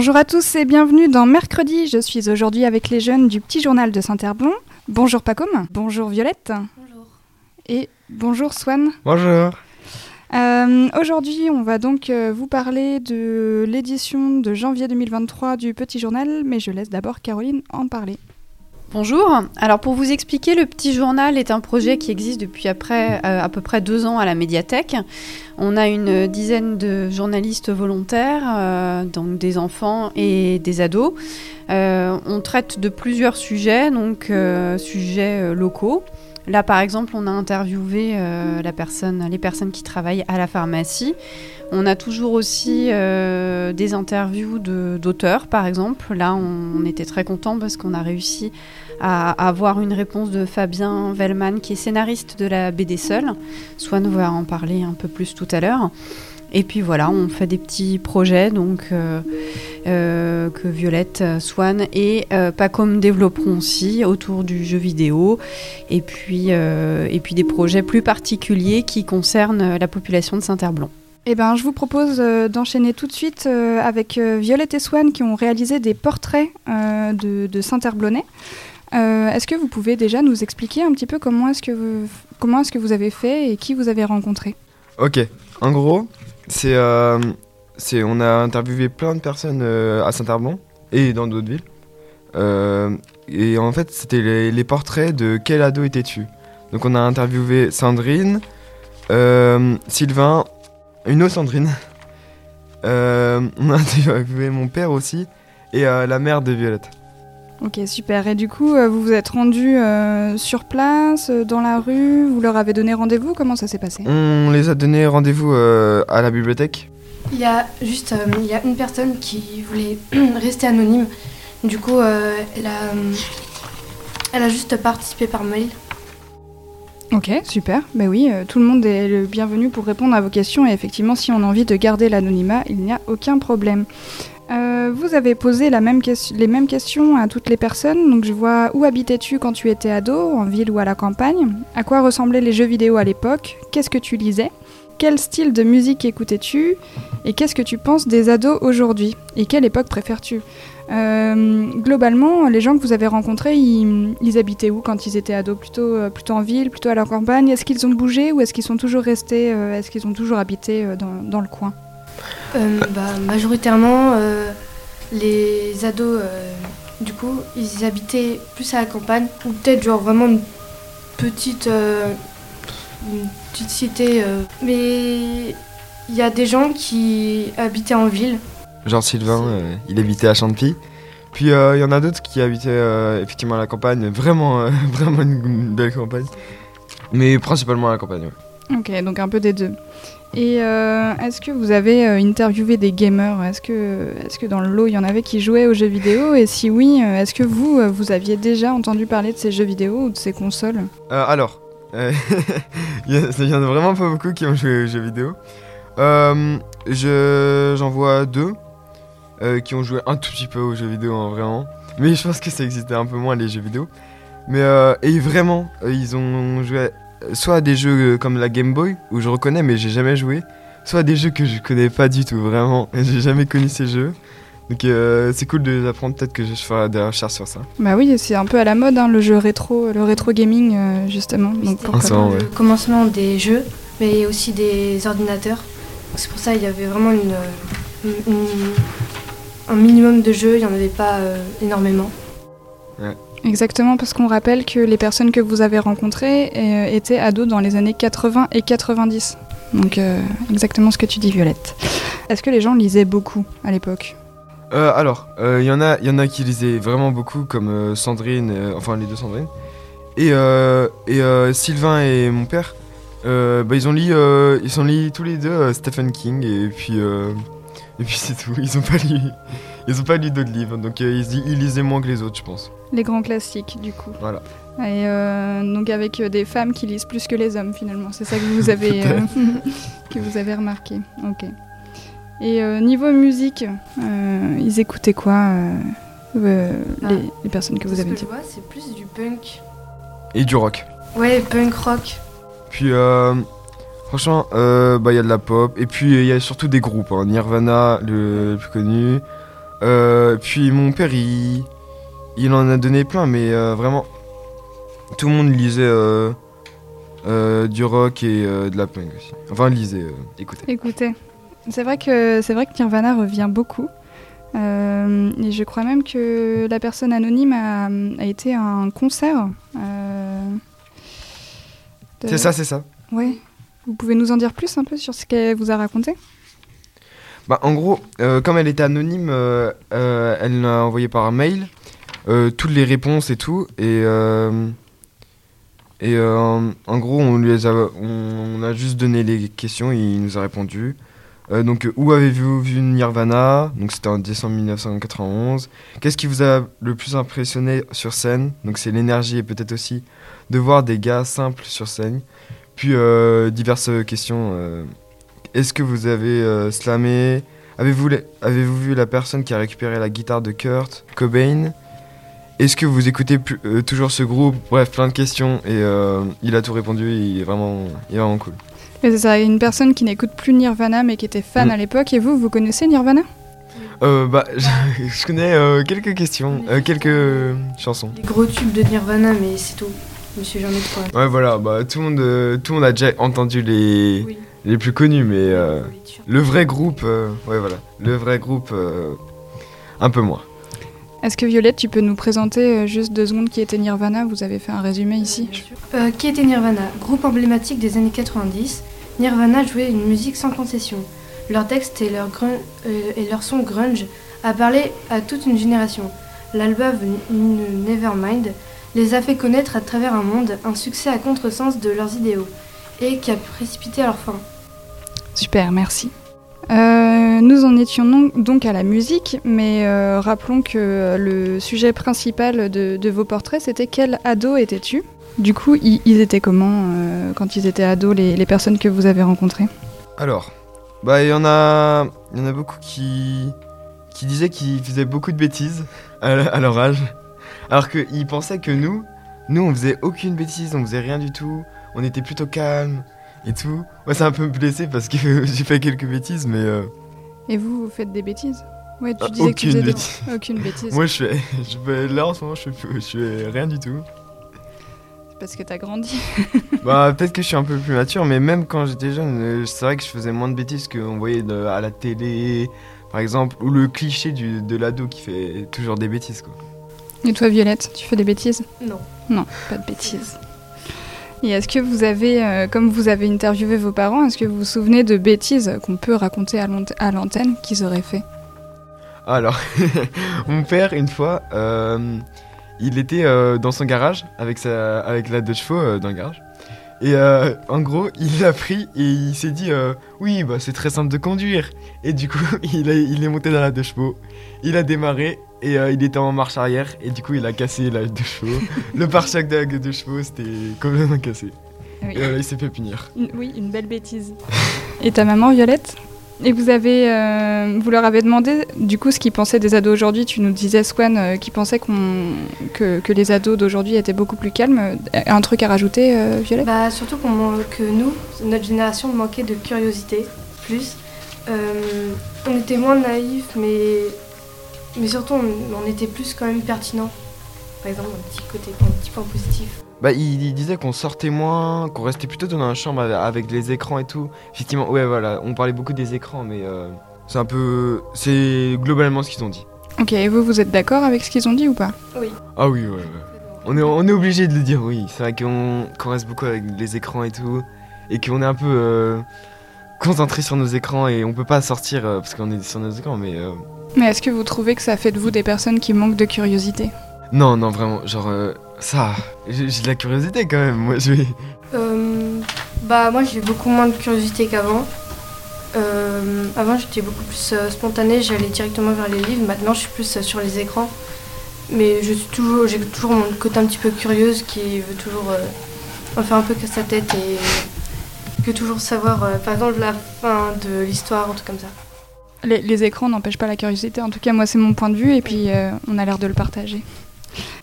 Bonjour à tous et bienvenue dans Mercredi. Je suis aujourd'hui avec les jeunes du petit journal de Saint-Herblon. Bonjour Pacom. Bonjour Violette. Bonjour. Et bonjour Swan. Bonjour. Euh, aujourd'hui, on va donc euh, vous parler de l'édition de janvier 2023 du petit journal, mais je laisse d'abord Caroline en parler. Bonjour. Alors pour vous expliquer, le petit journal est un projet qui existe depuis euh, à peu près deux ans à la médiathèque. On a une dizaine de journalistes volontaires, euh, donc des enfants et des ados. Euh, on traite de plusieurs sujets, donc sujets locaux. Là, par exemple, on a interviewé euh, les personnes qui travaillent à la pharmacie. On a toujours aussi euh, des interviews d'auteurs, par exemple. Là, on, était très contents parce qu'on a réussi à, avoir une réponse de Fabien Vellman, qui est scénariste de la BD Seul. Swan va en parler un peu plus tout à l'heure. Et puis voilà, on fait des petits projets euh, euh, que Violette, euh, Swan et euh, Pacom développeront aussi autour du jeu vidéo. Et puis, euh, et puis des projets plus particuliers qui concernent la population de Saint-Herblon. Eh ben, je vous propose euh, d'enchaîner tout de suite euh, avec euh, Violette et Swan qui ont réalisé des portraits euh, de. Euh, est-ce que vous pouvez déjà nous expliquer un petit peu comment est-ce que vous, comment est-ce que vous avez fait et qui vous avez rencontré? Ok, en gros, c'est, euh, c'est, on a interviewé plein de personnes euh, à Saint-Herbon et dans d'autres villes. Euh, et en fait, c'était les, les portraits de quel ado étais-tu Donc on a interviewé Sandrine, euh, Sylvain, une autre Sandrine. On a interviewé mon père aussi et la mère de Violette. Ok, super. Et du coup, vous vous êtes rendu euh, sur place, dans la rue, vous leur avez donné rendez-vous? Comment ça s'est passé? On les a donné rendez-vous euh, à la bibliothèque. Il y a juste euh, une personne qui voulait rester anonyme. Du coup, euh, elle, a, euh, elle a juste participé par mail. Ok, super. Ben oui, tout le monde est le bienvenu pour répondre à vos questions. Et effectivement, si on a envie de garder l'anonymat, il n'y a aucun problème. Vous avez posé les mêmes questions à toutes les personnes. Donc je vois où habitais-tu quand tu étais ado, en ville ou à la campagne? À quoi ressemblaient les jeux vidéo à l'époque? Qu'est-ce que tu lisais? Quel style de musique écoutais-tu Et qu'est-ce que tu penses des ados aujourd'hui Et quelle époque préfères-tu Euh, globalement, les gens que vous avez rencontrés, ils, habitaient où quand ils étaient ados? Plutôt, euh, plutôt en ville, plutôt à la campagne? Est-ce qu'ils ont bougé ou est-ce qu'ils sont toujours restés, euh, est-ce qu'ils ont toujours habité dans, le coin? Bah, majoritairement, les ados, du coup, ils habitaient plus à la campagne, ou peut-être genre vraiment une petite, petite cité. euh. Mais il y a des gens qui habitaient en ville. Genre Sylvain, euh, il habitait à Champy. Puis euh, il y en a d'autres qui habitaient euh, effectivement à la campagne, vraiment, euh, vraiment une, belle campagne. Mais principalement à la campagne, ouais. Ok, donc un peu des deux. Et euh, est-ce que vous avez interviewé des gamers? Est-ce que, est que dans le lot, il y en avait qui jouaient aux jeux vidéo? Et si oui, est-ce que vous, vous aviez déjà entendu parler de ces jeux vidéo ou de ces consoles? Euh, alors, il y, a- il y en a vraiment pas beaucoup qui ont joué aux jeux vidéo. Euh, je, j'en vois deux euh, qui ont joué un tout petit peu aux jeux vidéo, hein, vraiment. Mais je pense que ça existait un peu moins les jeux vidéo. Mais euh, et vraiment, euh, ils ont joué soit à des jeux euh, comme la Game Boy où je reconnais mais j'ai jamais joué, soit à des jeux que je connais pas du tout, vraiment. J'ai jamais connu ces jeux. Donc euh, c'est cool de les apprendre. Peut-être que je ferai des recherches sur ça. Bah oui, c'est un peu à la mode, hein, le jeu rétro, le rétro gaming, euh, justement. Donc pourquoi ça, vraiment ouais. le commencement des jeux, mais aussi des ordinateurs. C'est pour ça qu'il y avait vraiment une, une- une- un minimum de jeux, il n'y en avait pas euh, énormément. Exactement, parce qu'on rappelle que les personnes que vous avez rencontrées euh, étaient ados dans les années 80 et 90. Donc euh, exactement ce que tu dis, Violette. Est-ce que les gens lisaient beaucoup à l'époque? Euh, alors, il y, en a- y en a qui lisaient vraiment beaucoup, comme euh, Sandrine, euh, enfin les deux Sandrine. Et, euh, et euh, Sylvain et mon père, euh, bah, ils ont lu, euh, ils ont lu tous les deux euh, Stephen King et puis euh, et puis c'est tout. Ils ont pas lu, ils ont pas lu d'autres livres, donc euh, ils, ils lisaient moins que les autres, je pense. Les grands classiques, du coup. Voilà. Et euh, donc avec euh, des femmes qui lisent plus que les hommes, finalement. C'est ça que vous avez, euh, que vous avez remarqué. Ok. Et euh, niveau musique, euh, ils écoutaient quoi euh, euh, Ah. les, les personnes que vous Ce avez que dit c'est plus du punk. Et du rock. Ouais, punk rock. Puis euh, franchement, euh, bah il y a de la pop et puis il y a surtout des groupes. hein. Nirvana, le, le plus connu. Euh, puis mon père, il, il en a donné plein, mais euh, vraiment, tout le monde lisait euh, euh, du rock et euh, de la punk aussi. Enfin, lisait, euh, écoutez. C'est vrai que c'est vrai que Nirvana revient beaucoup. Euh, et je crois même que la personne anonyme a, a été à un concert. euh, de- C'est ça, c'est ça. Ouais. Vous pouvez nous en dire plus un peu sur ce qu'elle vous a raconté? Bah, en gros, euh, comme elle était anonyme, elle l'a envoyé par mail toutes les réponses et tout. Et, et en gros, on lui a, on, on a juste donné les questions et il nous a répondu. Euh, donc, où avez-vous vu Nirvana? Donc, c'était en décembre 1991. Qu'est-ce qui vous a le plus impressionné sur scène? Donc, c'est l'énergie et peut-être aussi de voir des gars simples sur scène. Puis, euh, diverses questions. euh, est-ce que vous avez slamé? Avez-vous vu la personne qui a récupéré la guitare de Kurt Cobain? Est-ce que vous écoutez toujours ce groupe? Bref, plein de questions et il a tout répondu. Il est vraiment, il est vraiment cool. Mais C'est ça, une personne qui n'écoute plus Nirvana mais qui était fan Mm. à l'époque. Et vous, vous connaissez Nirvana? Euh, bah, je, je connais euh, quelques questions, euh, quelques chansons. Les gros tubes de Nirvana, mais c'est tout. Je me suis jamais trop. Ouais, voilà, bah tout le monde, euh, tout le monde a déjà entendu les, Oui. les plus connus, mais euh, le vrai groupe, euh, ouais, voilà, le vrai groupe, euh, un peu moins. Est-ce que Violette, tu peux nous présenter euh, juste deux secondes qui était Nirvana? Vous avez fait un résumé ici. Bien sûr. Euh, qui était Nirvana? Groupe emblématique des années 90, Nirvana jouait une musique sans concession. Leur texte et leur, grun- euh, et leur son grunge a parlé à toute une génération. L'album Nevermind les a fait connaître à travers un monde, un succès à contresens de leurs idéaux, et qui a précipité leur fin. Super, merci. Euh, nous en étions donc à la musique, mais euh, rappelons que le sujet principal de, vos portraits, c'était quel ado étais-tu? Du coup, ils, étaient comment euh, quand ils étaient ados, les, personnes que vous avez rencontrées? Alors, bah il y en a, il y en a beaucoup qui, qui disaient qu'ils faisaient beaucoup de bêtises à, à leur âge, alors qu'ils pensaient que nous, nous on faisait aucune bêtise, on faisait rien du tout, on était plutôt calme et tout. Moi ça a un peu me blessé parce que j'ai fait quelques bêtises, mais euh, Et vous, vous faites des bêtises? Ouais, tu Ah, disais que tu aucune faisais des- bêtise. aucune bêtise. moi je fais, je fais- là en ce moment je fais, je fais rien du tout. Parce que t'as grandi. Bah peut-être que je suis un peu plus mature, mais même quand j'étais jeune, euh, c'est vrai que je faisais moins de bêtises qu'on voyait de- à la télé, par exemple, ou le cliché du, de l'ado qui fait toujours des bêtises quoi. Et toi, Violette, tu fais des bêtises? Non. Non, pas de bêtises. Et est-ce que vous avez, euh, comme vous avez interviewé vos parents, est-ce que vous vous souvenez de bêtises qu'on peut raconter à l'ant- à l'antenne qu'ils auraient fait? Alors, mon père, une fois, euh, il était euh, dans son garage avec, sa, avec la deux chevaux dans le garage. Et euh, en gros, il l'a pris et il s'est dit euh, Oui, bah, c'est très simple de conduire. Et du coup, il, a- il est monté dans la deux chevaux, il a démarré et euh, il était en marche arrière. Et du coup, il a cassé la deux chevaux. Le pare-choc de la deux chevaux, c'était complètement cassé. Oui. Et voilà, il s'est fait punir. Une- oui, une belle bêtise. Et ta maman, Violette? Et vous avez, euh, vous leur avez demandé, du coup, ce qu'ils pensaient des ados aujourd'hui. Tu nous disais, Swan, euh, qu'ils pensaient que, les ados d'aujourd'hui étaient beaucoup plus calmes. Euh, Un truc à rajouter, euh, Violette? Bah, surtout man- que nous, notre génération manquait de curiosité, plus. Euh, on était moins naïfs, mais, mais surtout on, on était plus quand même pertinent. Par exemple, un petit côté, un petit point positif. Bah, il, il disait qu'on sortait moins, qu'on restait plutôt dans la chambre avec, avec les écrans et tout. Effectivement, ouais, voilà, on parlait beaucoup des écrans, mais euh, c'est un peu. C'est globalement ce qu'ils ont dit. Ok, et vous, vous êtes d'accord avec ce qu'ils ont dit ou pas? Ah oui, ouais, ouais. On est, on est obligé de le dire, oui. C'est vrai qu'on qu'on reste beaucoup avec les écrans et tout. Et qu'on est un peu euh, concentré sur nos écrans et on peut pas sortir euh, parce qu'on est sur nos écrans, mais. euh, Mais est-ce que vous trouvez que ça fait de vous des personnes qui manquent de curiosité? Non, non, vraiment. Genre, euh, Ça, j'ai de la curiosité quand même. Moi, je vais. Euh, bah moi j'ai beaucoup moins de curiosité qu'avant. Euh, avant j'étais beaucoup plus euh, spontanée, j'allais directement vers les livres. Maintenant je suis plus euh, sur les écrans. Mais je suis toujours, j'ai toujours mon côté un petit peu curieuse qui veut toujours euh, en faire un peu que sa tête et que toujours savoir, euh, par exemple la fin de l'histoire, un truc comme ça. Les, les écrans n'empêchent pas la curiosité. En tout cas, moi, c'est mon point de vue et puis euh, on a l'air de le partager.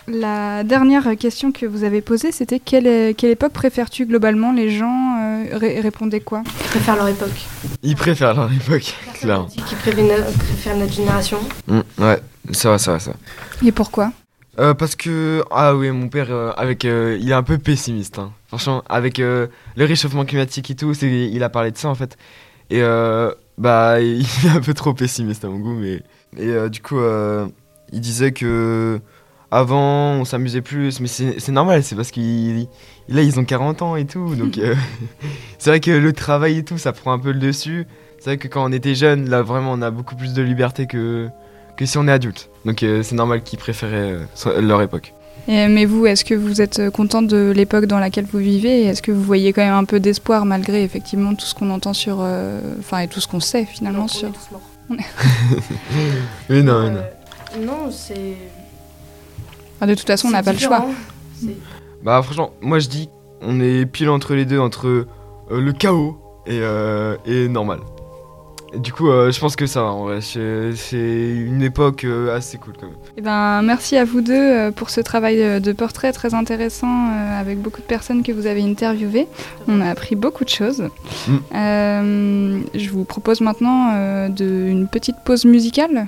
La dernière question que vous avez posée, c'était quelle, quelle époque préfères-tu globalement Les gens euh, ré- répondaient quoi? Ils préfèrent leur époque. Ils préfèrent leur époque, clairement. Qui préfèrent no- préfèrent notre génération. Mm, ouais, ça va, ça va, ça va. Et pourquoi? Euh, parce que ah oui mon père euh, avec euh, il est un peu pessimiste hein. franchement avec euh, le réchauffement climatique et tout c'est il a parlé de ça en fait et euh, bah il est un peu trop pessimiste à mon goût mais et euh, du coup euh, il disait que avant on s'amusait plus mais c'est normal c'est parce qu'ils là ils ont 40 ans et tout donc euh, c'est vrai que le travail et tout ça prend un peu le dessus c'est vrai que quand on était jeune là vraiment on a beaucoup plus de liberté que que si on est adulte. Donc euh, c'est normal qu'ils préféraient euh, leur époque. Et- Mais vous, est-ce que vous êtes content de l'époque dans laquelle vous vivez? Est-ce que vous voyez quand même un peu d'espoir malgré effectivement tout ce qu'on entend sur... euh, Enfin, et tout ce qu'on sait finalement Non, sur... on est tous morts. Mais non, mais non. Non, c'est. Enfin, de toute façon, on n'a pas le choix. différent. C'est- Bah franchement, moi je dis, on est pile entre les deux, entre euh, le chaos et, euh, et normal. Et du coup, euh, je pense que ça va, en vrai. C'est une époque euh, assez cool quand même. Eh ben, merci à vous deux pour ce travail de portrait très intéressant euh, avec beaucoup de personnes que vous avez interviewées. On a appris beaucoup de choses. Mm. Euh, je vous propose maintenant euh, de, une petite pause musicale.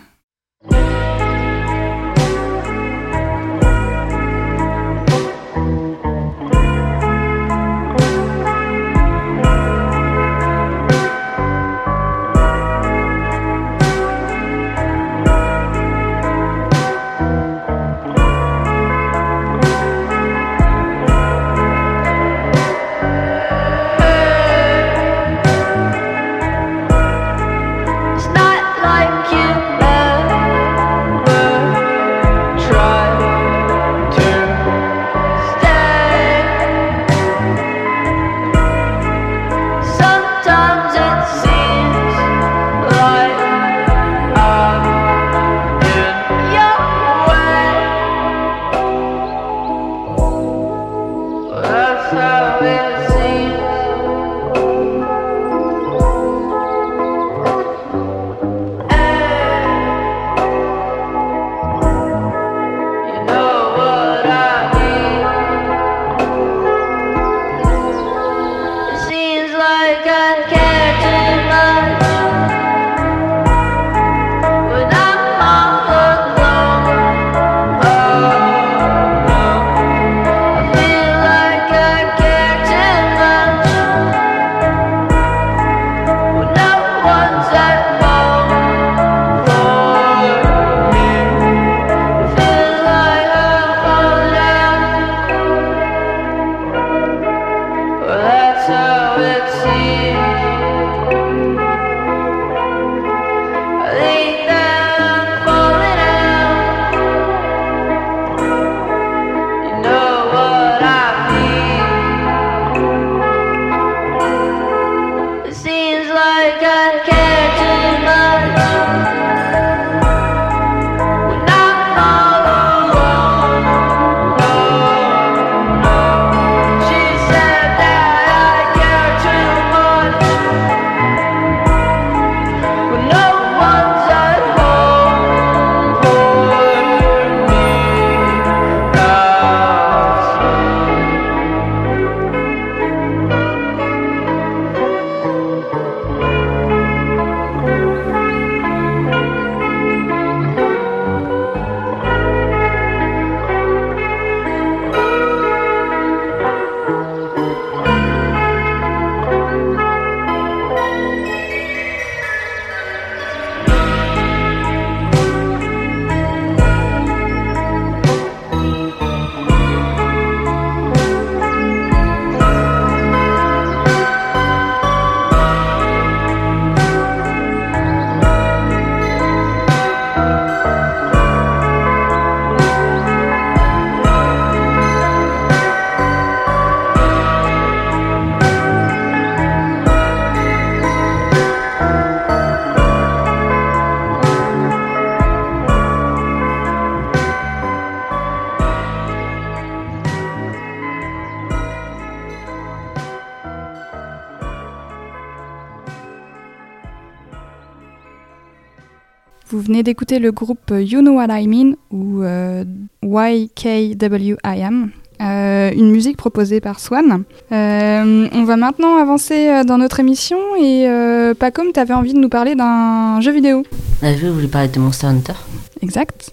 Venez d'écouter le groupe You Know What I Mean ou euh, YKWIM, euh, une musique proposée par Swan. Euh, on va maintenant avancer euh, dans notre émission et euh, Pacom, tu avais envie de nous parler d'un jeu vidéo. Je voulais parler de Monster Hunter? Exact.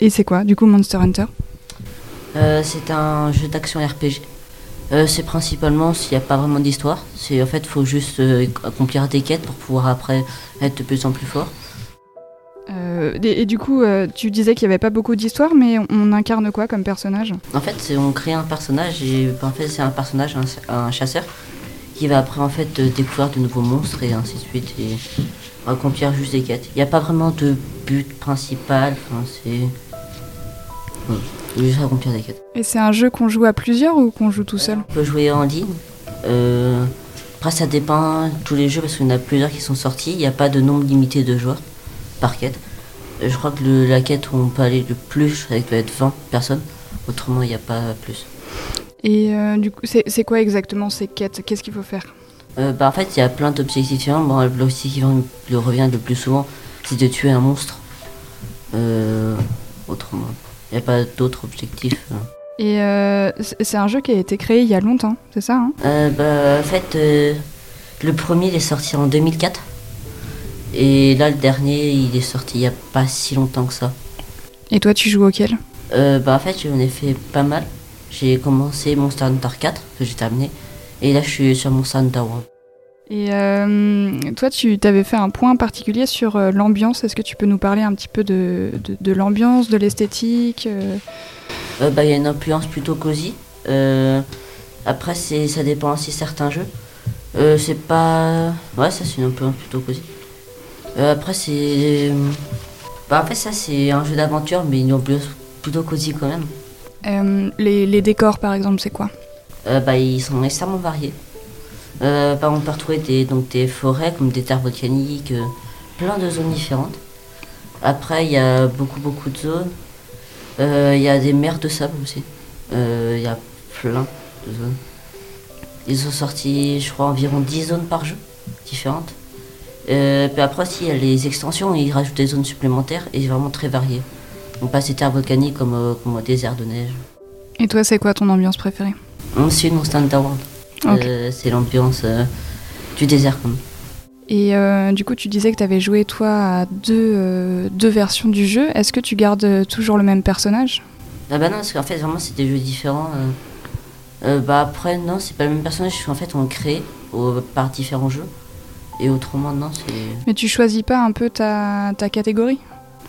Et c'est quoi du coup Monster Hunter? C'est un jeu d'action RPG. Euh, c'est principalement s'il n'y a pas vraiment d'histoire. C'est en fait, faut juste euh, accomplir des quêtes pour pouvoir après être de plus en plus fort. Euh, et, et du coup, euh, tu disais qu'il n'y avait pas beaucoup d'histoire, mais on, on incarne quoi comme personnage? En fait, on crée un personnage et en fait, c'est un personnage, un, un chasseur, qui va après en fait découvrir de nouveaux monstres et ainsi de suite et accomplir juste des quêtes. Il n'y a pas vraiment de but principal. C'est faut juste accomplir des quêtes. Et c'est un jeu qu'on joue à plusieurs ou qu'on joue tout seul? On peut jouer en ligne. Euh, après, ça dépend de tous les jeux parce qu'il y en a plusieurs qui sont sortis. Il n'y a pas de nombre limité de joueurs par quête. Je crois que le- la quête où on peut aller le plus, ça doit être 20 personnes. Autrement, il n'y a pas plus. Et euh, du coup, c'est quoi exactement ces quêtes? Qu'est-ce qu'il faut faire? Euh, bah, en fait, il y a plein d'objectifs différents. Bon, l'objectif qui revient- le revient le plus souvent, c'est de tuer un monstre. Euh, autrement, il n'y a pas d'autres objectifs. hein. Et c'est un jeu qui a été créé il y a longtemps, c'est ça hein? Bah, en fait, le premier il est sorti en 2004. Et là, le dernier, il est sorti il n'y a pas si longtemps que ça. Et toi, tu joues auquel? Euh, bah, en fait, j'en ai fait pas mal. J'ai commencé Monster Hunter 4, que j'ai terminé. Et là, je suis sur Monster Hunter World. Et euh, toi, tu t'avais fait un point particulier sur euh, l'ambiance. Est-ce que tu peux nous parler un petit peu de, l'ambiance, de l'esthétique euh? Bah, il y a une influence plutôt cosy. Après, ça dépend aussi certains jeux. C'est pas. Ouais, ça, c'est une influence plutôt cosy. Euh, après, c'est. Bah, en fait, ça, c'est un jeu d'aventure, mais une ambiance plutôt cosy quand même. Euh, les, les décors, par exemple, c'est quoi Euh, bah, ils sont extrêmement variés. Par exemple, on peut retrouver des, donc, des forêts comme des terres volcaniques, plein de zones différentes. Après, il y a beaucoup, beaucoup de zones. Il y a des mers de sable aussi. Il y a plein de zones. Ils ont sorti, je crois, environ 10 zones par jeu différentes. Euh, puis après aussi, il y a les extensions, ils rajoutent des zones supplémentaires et vraiment très variées. On passe des terres volcaniques comme, euh, comme au désert de neige. Et toi, c'est quoi ton ambiance préférée? Ensuite, Monster Hunter World. Euh, c'est l'ambiance euh, du désert. Comme. Et euh, du coup, tu disais que tu avais joué, toi, à deux, deux versions du jeu. Est-ce que tu gardes toujours le même personnage? Ah bah non, parce qu'en fait, vraiment, c'est des jeux différents. bah après, non, c'est pas le même personnage. En fait, on crée au- par différents jeux. Et autrement, non, c'est... Mais tu choisis pas un peu ta, ta catégorie?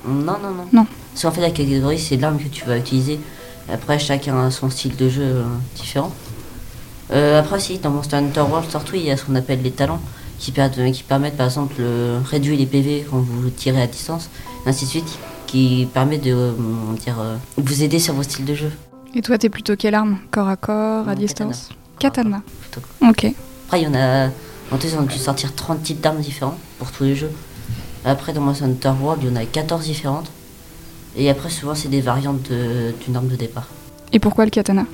Non, non, non. Non. Parce qu'en fait, la catégorie, c'est l'arme que tu vas utiliser. Après, chacun a son style de jeu euh, différent. Euh, après, si, dans Monster Hunter World, surtout, il y a ce qu'on appelle les talents. Qui, per- qui permettent, par exemple, de réduire les PV quand vous tirez à distance. Et ainsi de suite. Qui permet de euh, dire, euh, vous aider sur vos styles de jeu. Et toi, t'es plutôt quelle arme? Corps à corps, à Non, distance? Katana. Plutôt. Ok. Après, il y en a. En tout, ils ont dû sortir 30 types d'armes différents pour tous les jeux. Après, dans Monster Hunter World, il y en a 14 différentes. Et après, souvent, c'est des variantes de- d'une arme de départ. Et pourquoi le katana?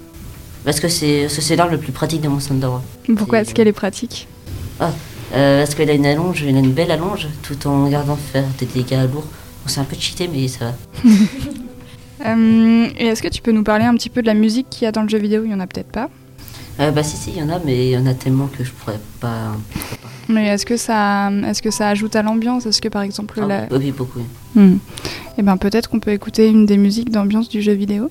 Parce que c'est l'arme le plus pratique de Monster Hunter World. Pourquoi est-ce qu'elle est pratique? Euh, parce qu'elle a une allonge, elle a une belle allonge, tout en gardant faire des dégâts lourds. Bon, c'est un peu cheaté, mais ça va. Euh, Et est-ce que tu peux nous parler un petit peu de la musique qu'il y a dans le jeu vidéo? Il y en a peut-être pas. Euh, bah, si, si, il y en a, mais il y en a tellement que je pourrais pas. Mais est-ce que ça, est-ce que ça ajoute à l'ambiance? Est-ce que par exemple Ah, la... oui, beaucoup. oui. Hmm. Eh ben peut-être qu'on peut écouter une des musiques d'ambiance du jeu vidéo.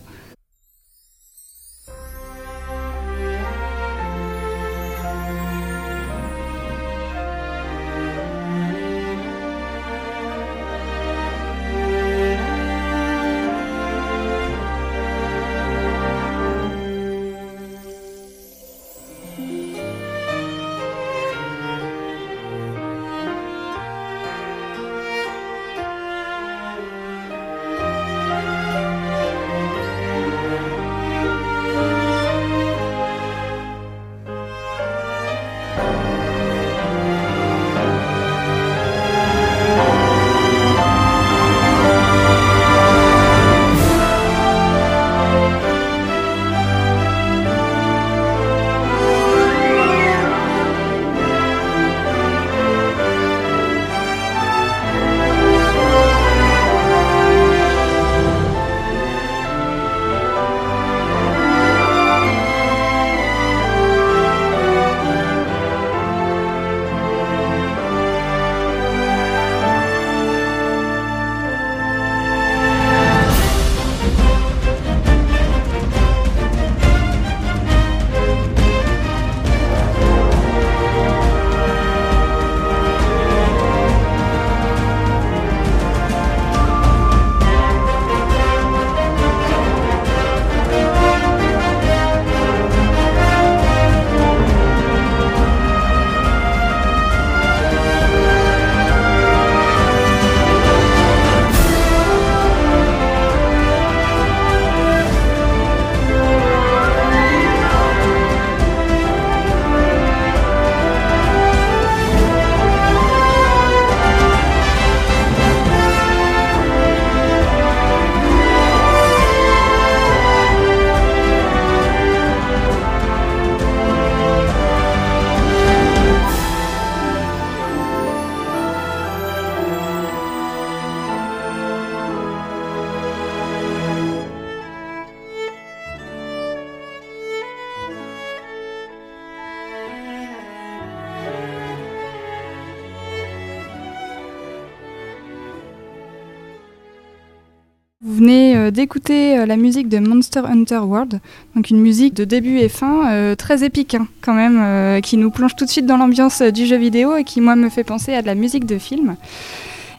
Venez euh, d'écouter euh, la musique de Monster Hunter World, donc une musique de début et fin euh, très épique hein, quand même, qui nous plonge tout de suite dans l'ambiance du jeu vidéo et qui moi me fait penser à de la musique de film.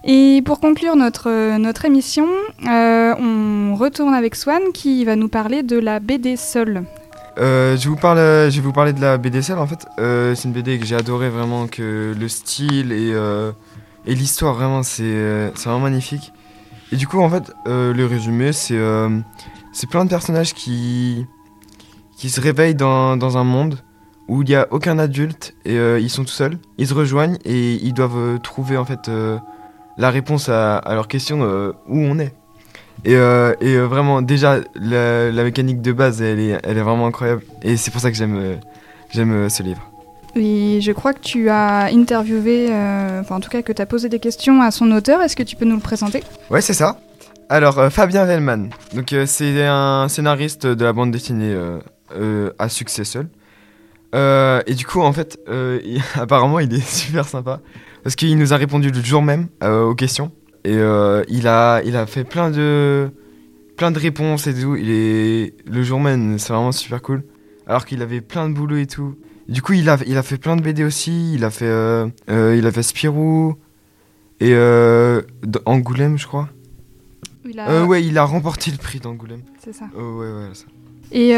Et pour conclure notre, notre émission, on retourne avec Swan qui va nous parler de la BD Seul. Euh, je, vous parle, je vais vous parler de la BD Cell en fait. C'est une BD que j'ai adoré vraiment, que le style et, et l'histoire vraiment c'est c'est vraiment magnifique. Et du coup en fait euh, le résumé c'est euh, c'est plein de personnages qui, qui se réveillent dans, dans un monde où il n'y a aucun adulte et euh, ils sont tout seuls. Ils se rejoignent et ils doivent trouver en fait la réponse à, à leur question où on est. Et, et vraiment, déjà, la, la mécanique de base, elle est, elle est vraiment incroyable. Et c'est pour ça que j'aime j'aime ce livre. Et je crois que tu as interviewé, euh, enfin en tout cas que tu as posé des questions à son auteur. Est-ce que tu peux nous le présenter? Ouais, c'est ça. Alors, euh, Fabien Vellman. Donc, euh, c'est un scénariste de la bande dessinée à succès seul. Et du coup, en fait, apparemment, il est super sympa. Parce qu'il nous a répondu le jour même aux questions. Et il, a, il a fait plein de, plein de réponses et tout. Il est, le jour même, c'est vraiment super cool. Alors qu'il avait plein de boulot et tout. Du coup, il a, il a fait plein de BD aussi. Il a fait, euh, euh, il a fait Spirou. Et euh, Angoulême, je crois. Il a- ouais, il a remporté le prix d'Angoulême. C'est ça. Ouais, ouais, ça. Et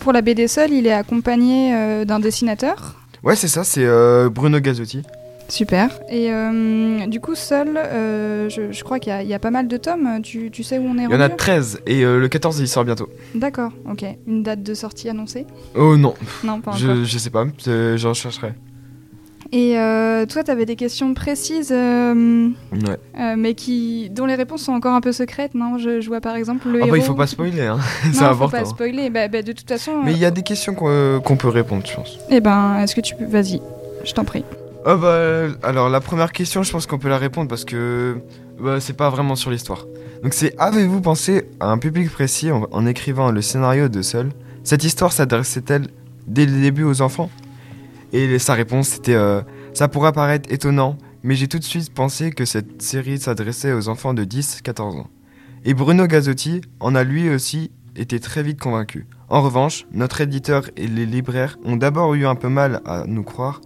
pour la BD seule, il est accompagné d'un dessinateur? Ouais, c'est ça, c'est Bruno Gazzotti. Super. Et euh, du coup, seul, euh, je, je crois qu'il y, a- il y a pas mal de tomes. Tu, tu sais où on est Il y en a rendu 13 et euh, le 14 il sort bientôt. D'accord, ok. Une date de sortie annoncée Oh non, Non, pas encore. je, je sais pas, je rechercherai. Et toi, tu avais des questions précises, Ouais. mais qui, dont les réponses sont encore un peu secrètes, non? Je, je vois par exemple le Ah héros... bah il faut pas spoiler, hein. C'est faut important. pas spoiler. Bah, bah, de toute façon, Mais il y a des questions qu'on qu'on peut répondre, je pense. eh ben, est-ce que tu peux... Vas-y, je t'en prie. Ah bah, alors la première question, je pense qu'on peut la répondre parce que bah, c'est pas vraiment sur l'histoire. Donc c'est avez-vous pensé à un public précis en, en écrivant le scénario de Seul? Cette histoire s'adressait-elle dès le début aux enfants? Et sa réponse c'était euh, ça pourrait paraître étonnant, mais j'ai tout de suite pensé que cette série s'adressait aux enfants de 10-14 ans. Et Bruno Gazzotti en a lui aussi été très vite convaincu. En revanche, notre éditeur et les libraires ont d'abord eu un peu mal à nous croire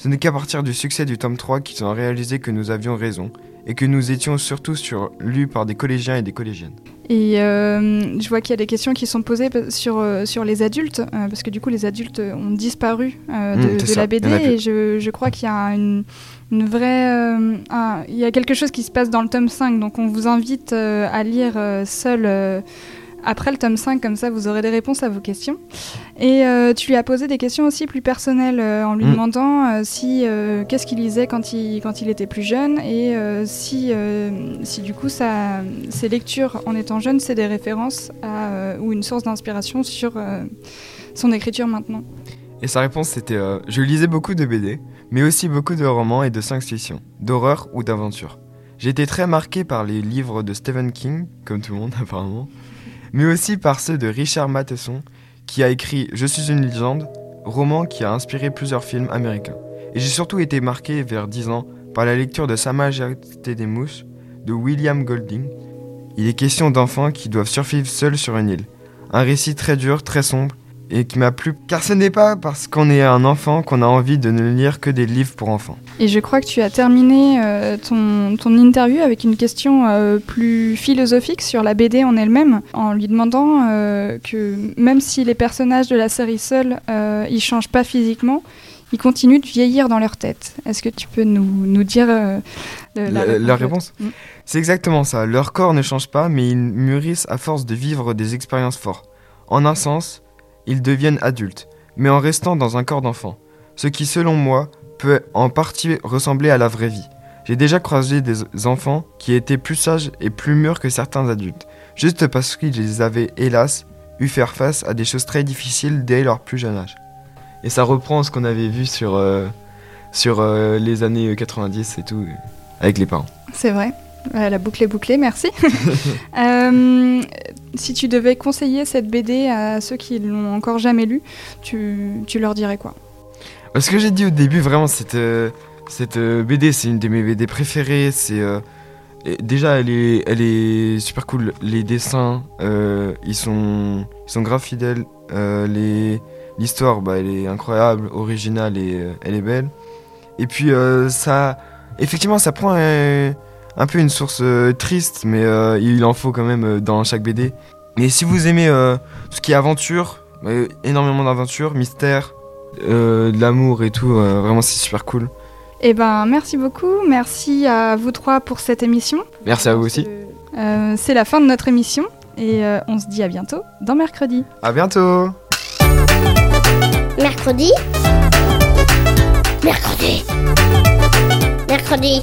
ce n'est qu'à partir du succès du tome 3 qu'ils ont réalisé que nous avions raison et que nous étions surtout sur, lus par des collégiens et des collégiennes. Et euh, je vois qu'il y a des questions qui sont posées sur, euh, sur les adultes, euh, parce que du coup les adultes ont disparu euh, de, la BD, et je, je crois qu'il y a une, une vraie... il y a quelque chose qui se passe dans le tome 5, donc on vous invite à lire seul après le tome 5, comme ça vous aurez des réponses à vos questions. Et euh, tu lui as posé des questions aussi plus personnelles euh, en lui Mm. demandant euh, si qu'est-ce qu'il lisait quand il, quand il était plus jeune et si, si du coup ça, ses lectures en étant jeune c'est des références à, ou une source d'inspiration sur son écriture maintenant. Et sa réponse c'était Je lisais beaucoup de BD, mais aussi beaucoup de romans et de science-fiction, d'horreur ou d'aventure. J'ai été très marqué par les livres de Stephen King, comme tout le monde apparemment, mais aussi par ceux de Richard Matheson, qui a écrit Je suis une légende, roman qui a inspiré plusieurs films américains. Et j'ai surtout été marqué vers 10 ans par la lecture de Sa Majesté des Mousses de William Golding. Il est question d'enfants qui doivent survivre seuls sur une île. Un récit très dur, très sombre, et qui m'a plu car ce n'est pas parce qu'on est un enfant qu'on a envie de ne lire que des livres pour enfants. Et je crois que tu as terminé euh, ton, ton interview avec une question euh, plus philosophique sur la BD en elle-même, en lui demandant euh, que même si les personnages de la série seuls, ils changent pas physiquement, ils continuent de vieillir dans leur tête. Est-ce que tu peux nous, nous dire euh, le- La- la réponse Mm. C'est exactement ça. Leur corps ne change pas, mais ils mûrissent à force de vivre des expériences fortes. En un sens, ils deviennent adultes, mais en restant dans un corps d'enfant. Ce qui, selon moi, peut en partie ressembler à la vraie vie. J'ai déjà croisé des enfants qui étaient plus sages et plus mûrs que certains adultes, juste parce qu'ils avaient, hélas, eu faire face à des choses très difficiles dès leur plus jeune âge. Et ça reprend ce qu'on avait vu sur, euh, sur euh, les années 90 et tout, avec les parents. C'est vrai. La boucle est bouclée, merci. Euh, si tu devais conseiller cette BD à ceux qui l'ont encore jamais lu, tu, tu leur dirais quoi? Ce que j'ai dit au début, vraiment, cette, euh, cette euh, BD, c'est une de mes BD préférées. C'est, euh, déjà, elle est, elle est super cool. Les dessins, euh, ils, sont, ils sont grave fidèles. Les, l'histoire, bah, elle est incroyable, originale et elle est belle. Et puis, ça, effectivement, ça prend un, peu une source euh, triste, mais euh, il en faut quand même euh, dans chaque BD. Mais si vous aimez euh, tout ce qui est aventure, euh, énormément d'aventure, mystère, euh, de l'amour et tout, euh, vraiment, c'est super cool. Eh ben, merci beaucoup. Merci à vous trois pour cette émission. Merci à vous aussi. Euh, c'est la fin de notre émission et euh, on se dit à bientôt dans mercredi. À bientôt! Mercredi. Mercredi. Mercredi.